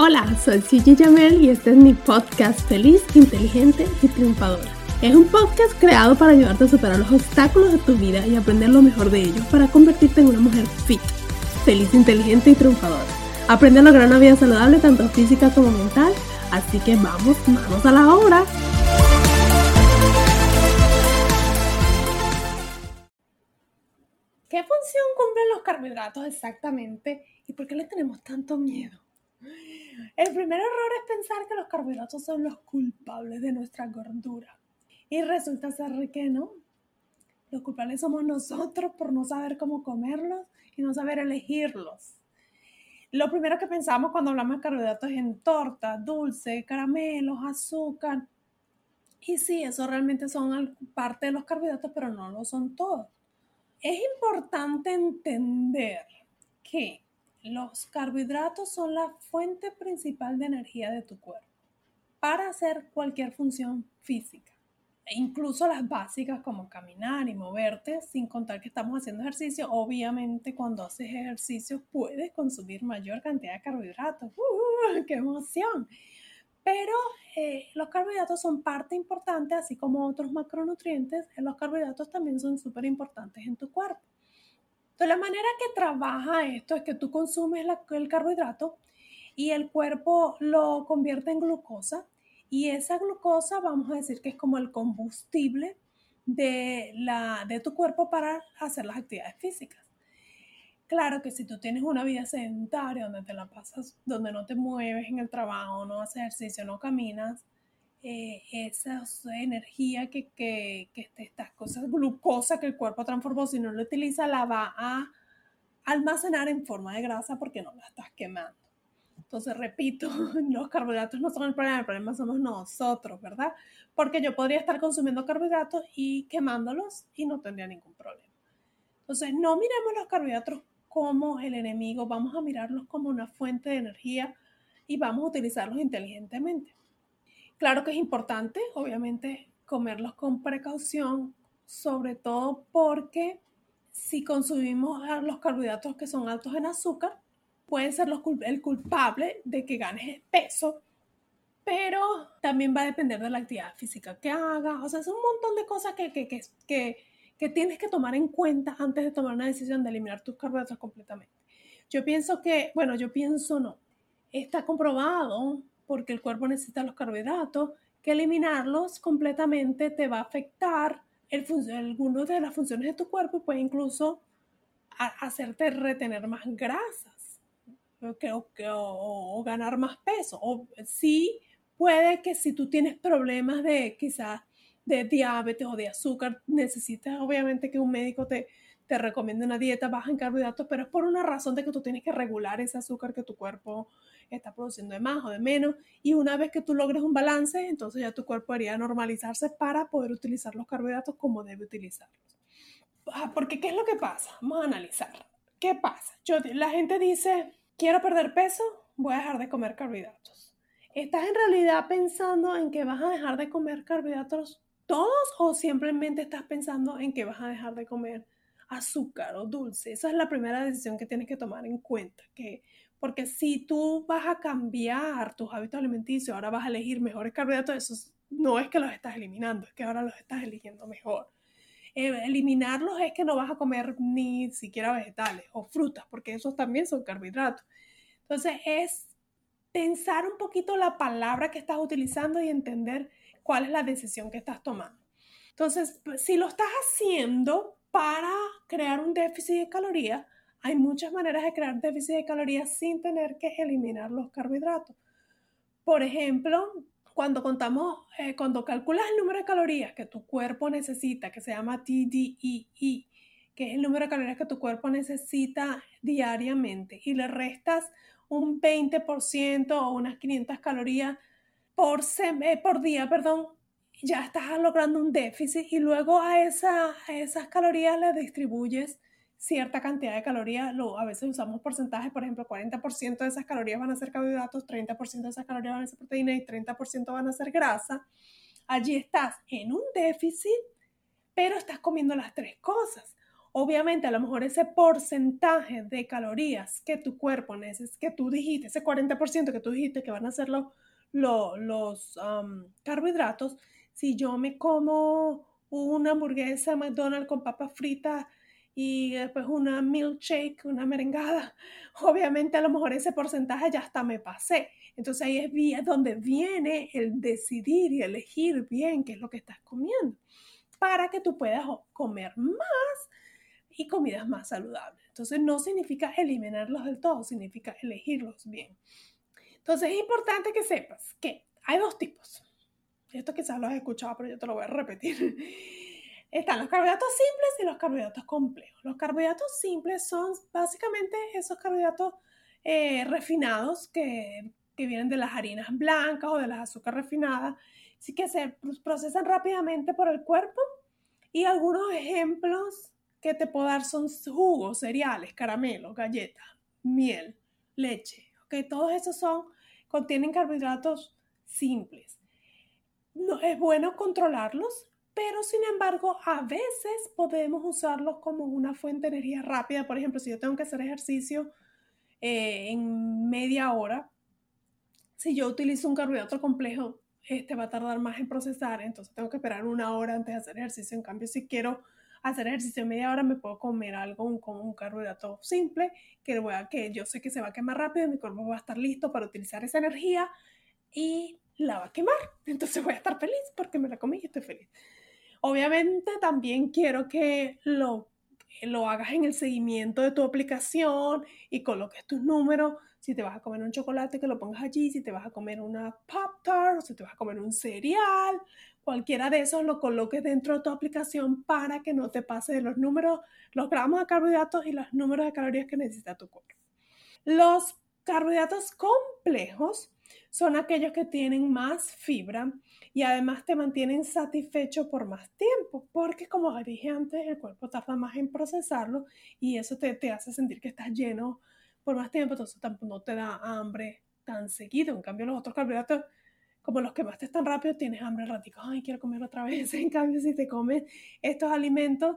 Hola, soy Gigi Jamel y este es mi podcast Feliz, Inteligente y Triunfadora. Es un podcast creado para ayudarte a superar los obstáculos de tu vida y aprender lo mejor de ellos para convertirte en una mujer fit, feliz, inteligente y triunfadora. Aprende a lograr una vida saludable tanto física como mental, así que vamos, vamos a la obra. ¿Qué función cumplen los carbohidratos exactamente y por qué le tenemos tanto miedo? El primer error es pensar que los carbohidratos son los culpables de nuestra gordura. Y resulta ser que no. Los culpables somos nosotros por no saber cómo comerlos y no saber elegirlos. Lo primero que pensamos cuando hablamos de carbohidratos es en torta, dulce, caramelos, azúcar. Y sí, eso realmente son parte de los carbohidratos, pero no lo son todos. Es importante entender que los carbohidratos son la fuente principal de energía de tu cuerpo para hacer cualquier función física, e incluso las básicas como caminar y moverte, sin contar que estamos haciendo ejercicio. Obviamente, cuando haces ejercicio puedes consumir mayor cantidad de carbohidratos. ¡Uh, ¡Qué emoción! Pero eh, los carbohidratos son parte importante, así como otros macronutrientes. Los carbohidratos también son súper importantes en tu cuerpo. Entonces, la manera que trabaja esto es que tú consumes el carbohidrato y el cuerpo lo convierte en glucosa y esa glucosa vamos a decir que es como el combustible de, la, de tu cuerpo para hacer las actividades físicas. Claro que si tú tienes una vida sedentaria donde te la pasas, donde no te mueves en el trabajo, no haces ejercicio, no caminas, eh, esa energía que, que, que estas cosas, glucosa que el cuerpo transformó, si no lo utiliza, la va a almacenar en forma de grasa porque no la estás quemando. Entonces, repito, los carbohidratos no son el problema, el problema somos nosotros, ¿verdad? Porque yo podría estar consumiendo carbohidratos y quemándolos y no tendría ningún problema. Entonces, no miremos los carbohidratos como el enemigo, vamos a mirarlos como una fuente de energía y vamos a utilizarlos inteligentemente. Claro que es importante, obviamente, comerlos con precaución, sobre todo porque si consumimos los carbohidratos que son altos en azúcar, pueden ser los, el culpable de que ganes peso, pero también va a depender de la actividad física que hagas. O sea, es un montón de cosas que, que, que, que tienes que tomar en cuenta antes de tomar una decisión de eliminar tus carbohidratos completamente. Yo pienso que, bueno, yo pienso no, está comprobado porque el cuerpo necesita los carbohidratos, que eliminarlos completamente te va a afectar el algunas de las funciones de tu cuerpo y puede incluso hacerte retener más grasas o, ganar más peso. O sí puede que si tú tienes problemas de quizás de diabetes o de azúcar, necesitas obviamente que un médico te, te recomiende una dieta baja en carbohidratos, pero es por una razón de que tú tienes que regular ese azúcar que tu cuerpo está produciendo de más o de menos. Y una vez que tú logres un balance, entonces ya tu cuerpo haría normalizarse para poder utilizar los carbohidratos como debe utilizarlos. Ah, porque, ¿qué es lo que pasa? Vamos a analizar. ¿Qué pasa? Yo, la gente dice, quiero perder peso, voy a dejar de comer carbohidratos. ¿Estás en realidad pensando en que vas a dejar de comer carbohidratos todos o simplemente estás pensando en que vas a dejar de comer azúcar o dulce? Esa es la primera decisión que tienes que tomar en cuenta, que porque si tú vas a cambiar tus hábitos alimenticios, ahora vas a elegir mejores carbohidratos, eso no es que los estás eliminando, es que ahora los estás eligiendo mejor. Eh, eliminarlos es que no vas a comer ni siquiera vegetales o frutas, porque esos también son carbohidratos. Entonces es pensar un poquito la palabra que estás utilizando y entender cuál es la decisión que estás tomando. Entonces, si lo estás haciendo para crear un déficit de calorías, hay muchas maneras de crear déficit de calorías sin tener que eliminar los carbohidratos. Por ejemplo, cuando contamos, eh, cuando calculas el número de calorías que tu cuerpo necesita, que se llama TDEE, que es el número de calorías que tu cuerpo necesita diariamente, y le restas un 20% o unas 500 calorías por, eh, por día, perdón, ya estás logrando un déficit y luego a, esa, a esas calorías le distribuyes cierta cantidad de calorías, lo, a veces usamos porcentajes, por ejemplo, 40% de esas calorías van a ser carbohidratos, 30% de esas calorías van a ser proteína y 30% van a ser grasa. Allí estás en un déficit, pero estás comiendo las tres cosas. Obviamente, a lo mejor ese porcentaje de calorías que tu cuerpo necesita, que tú dijiste, ese 40% que tú dijiste que van a ser los, los, carbohidratos, si yo me como una hamburguesa McDonald's con papas fritas y después una milkshake, una merengada, obviamente a lo mejor ese porcentaje ya hasta me pasé. Entonces ahí es donde viene el decidir y elegir bien qué es lo que estás comiendo para que tú puedas comer más y comidas más saludables. Entonces no significa eliminarlos del todo, significa elegirlos bien. Entonces es importante que sepas que hay dos tipos. Esto quizás lo has escuchado, pero yo te lo voy a repetir. Están los carbohidratos simples y los carbohidratos complejos. Los carbohidratos simples son básicamente esos carbohidratos eh, refinados que, vienen de las harinas blancas o de las azúcares refinadas, así que se procesan rápidamente por el cuerpo. Y algunos ejemplos que te puedo dar son jugos, cereales, caramelos, galletas, miel, leche. ¿okay? Todos esos son, contienen carbohidratos simples. No, es bueno controlarlos pero sin embargo a veces podemos usarlos como una fuente de energía rápida. Por ejemplo, si yo tengo que hacer ejercicio eh, en media hora, si yo utilizo un carbohidrato complejo, este va a tardar más en procesar, entonces tengo que esperar una hora antes de hacer ejercicio. En cambio, si quiero hacer ejercicio en media hora, me puedo comer algo como un carbohidrato simple, que, voy a, que yo sé que se va a quemar rápido, mi cuerpo va a estar listo para utilizar esa energía y la va a quemar. Entonces voy a estar feliz porque me la comí y estoy feliz. Obviamente también quiero que lo, lo hagas en el seguimiento de tu aplicación y coloques tus números. Si te vas a comer un chocolate, que lo pongas allí. Si te vas a comer una Pop Tart o si te vas a comer un cereal, cualquiera de esos lo coloques dentro de tu aplicación para que no te pase los números, los gramos de carbohidratos y los números de calorías que necesita tu cuerpo. Los carbohidratos complejos son aquellos que tienen más fibra y además te mantienen satisfecho por más tiempo, porque como dije antes, el cuerpo tarda más en procesarlo y eso te, te hace sentir que estás lleno por más tiempo, entonces tampoco no te da hambre tan seguido. En cambio, los otros carbohidratos, como los que más te están rápido, tienes hambre ratico, ay, quiero comer otra vez. En cambio, si te comes estos alimentos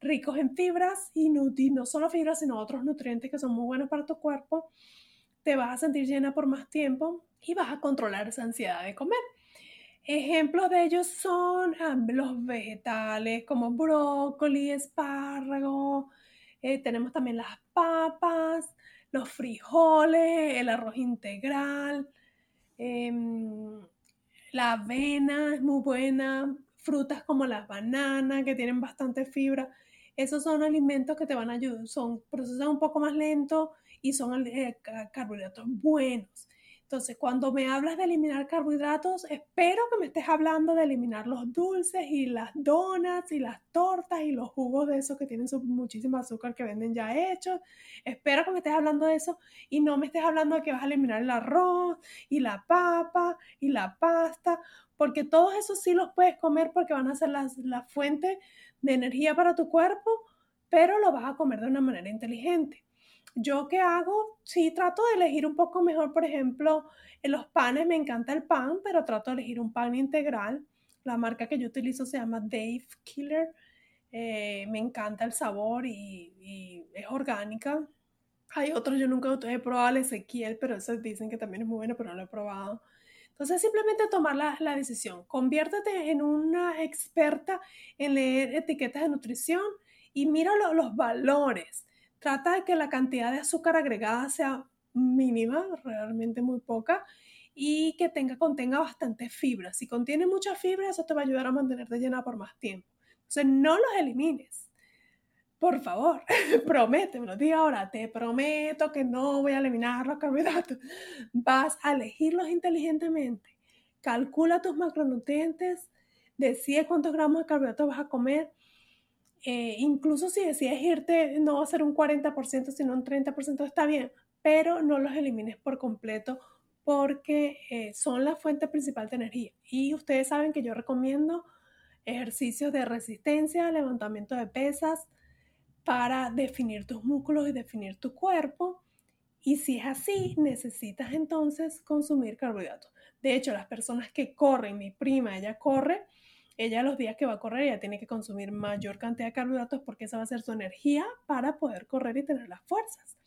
ricos en fibras y, y no solo fibras, sino otros nutrientes que son muy buenos para tu cuerpo, te vas a sentir llena por más tiempo y vas a controlar esa ansiedad de comer. Ejemplos de ellos son ah, los vegetales como brócoli, espárrago, eh, tenemos también las papas, los frijoles, el arroz integral, em, la avena es muy buena, frutas como las bananas que tienen bastante fibra. Esos son alimentos que te van a ayudar, son procesan un poco más lento y son eh, carbohidratos buenos. Entonces, cuando me hablas de eliminar carbohidratos, espero que me estés hablando de eliminar los dulces y las donuts y las tortas y los jugos de esos que tienen muchísimo azúcar que venden ya hechos. Espero que me estés hablando de eso y no me estés hablando de que vas a eliminar el arroz y la papa y la pasta, porque todos esos sí los puedes comer porque van a ser la, la fuente de energía para tu cuerpo, pero lo vas a comer de una manera inteligente. ¿Yo qué hago? Sí, trato de elegir un poco mejor, por ejemplo, en los panes me encanta el pan, pero trato de elegir un pan integral. La marca que yo utilizo se llama Dave Killer. Eh, me encanta el sabor y, es orgánica. Hay otros, yo nunca he probado el Ezequiel, pero esos dicen que también es muy bueno, pero no lo he probado. Entonces, simplemente tomar la, la, decisión. Conviértete en una experta en leer etiquetas de nutrición y mira los valores. Trata de que la cantidad de azúcar agregada sea mínima, realmente muy poca, y que tenga, contenga bastante fibra. Si contiene mucha fibra, eso te va a ayudar a mantenerte llena por más tiempo. Entonces, no los elimines. Por favor, prométemelo. Diga ahora, te prometo que no voy a eliminar los carbohidratos. Vas a elegirlos inteligentemente. Calcula tus macronutrientes, decide cuántos gramos de carbohidratos vas a comer Eh, incluso si decides irte, no va a ser un 40%, sino un 30%, está bien, pero no los elimines por completo porque eh, son la fuente principal de energía. Y ustedes saben que yo recomiendo ejercicios de resistencia, levantamiento de pesas para definir tus músculos y definir tu cuerpo. Y si es así, necesitas entonces consumir carbohidratos. De hecho, las personas que corren, mi prima, ella corre, ella los días que va a correr, ella tiene que consumir mayor cantidad de carbohidratos porque esa va a ser su energía para poder correr y tener las fuerzas.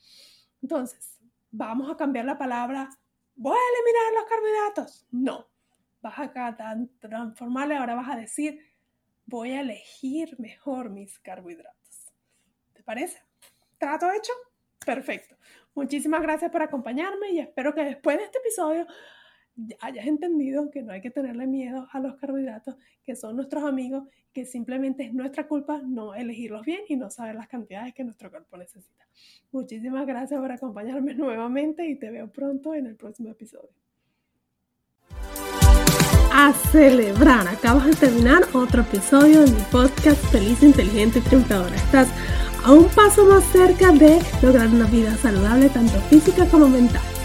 Entonces, vamos a cambiar la palabra, voy a eliminar los carbohidratos. No, vas a transformarle, ahora vas a decir, voy a elegir mejor mis carbohidratos. ¿Te parece? ¿Trato hecho? Perfecto. Muchísimas gracias por acompañarme y espero que después de este episodio hayas entendido que no hay que tenerle miedo a los carbohidratos, que son nuestros amigos, que simplemente es nuestra culpa no elegirlos bien y no saber las cantidades que nuestro cuerpo necesita. Muchísimas gracias por acompañarme nuevamente y te veo pronto en el próximo episodio. A celebrar, acabas de terminar otro episodio de mi podcast Feliz, Inteligente y Triunfadora. Estás a un paso más cerca de lograr una vida saludable, tanto física como mental.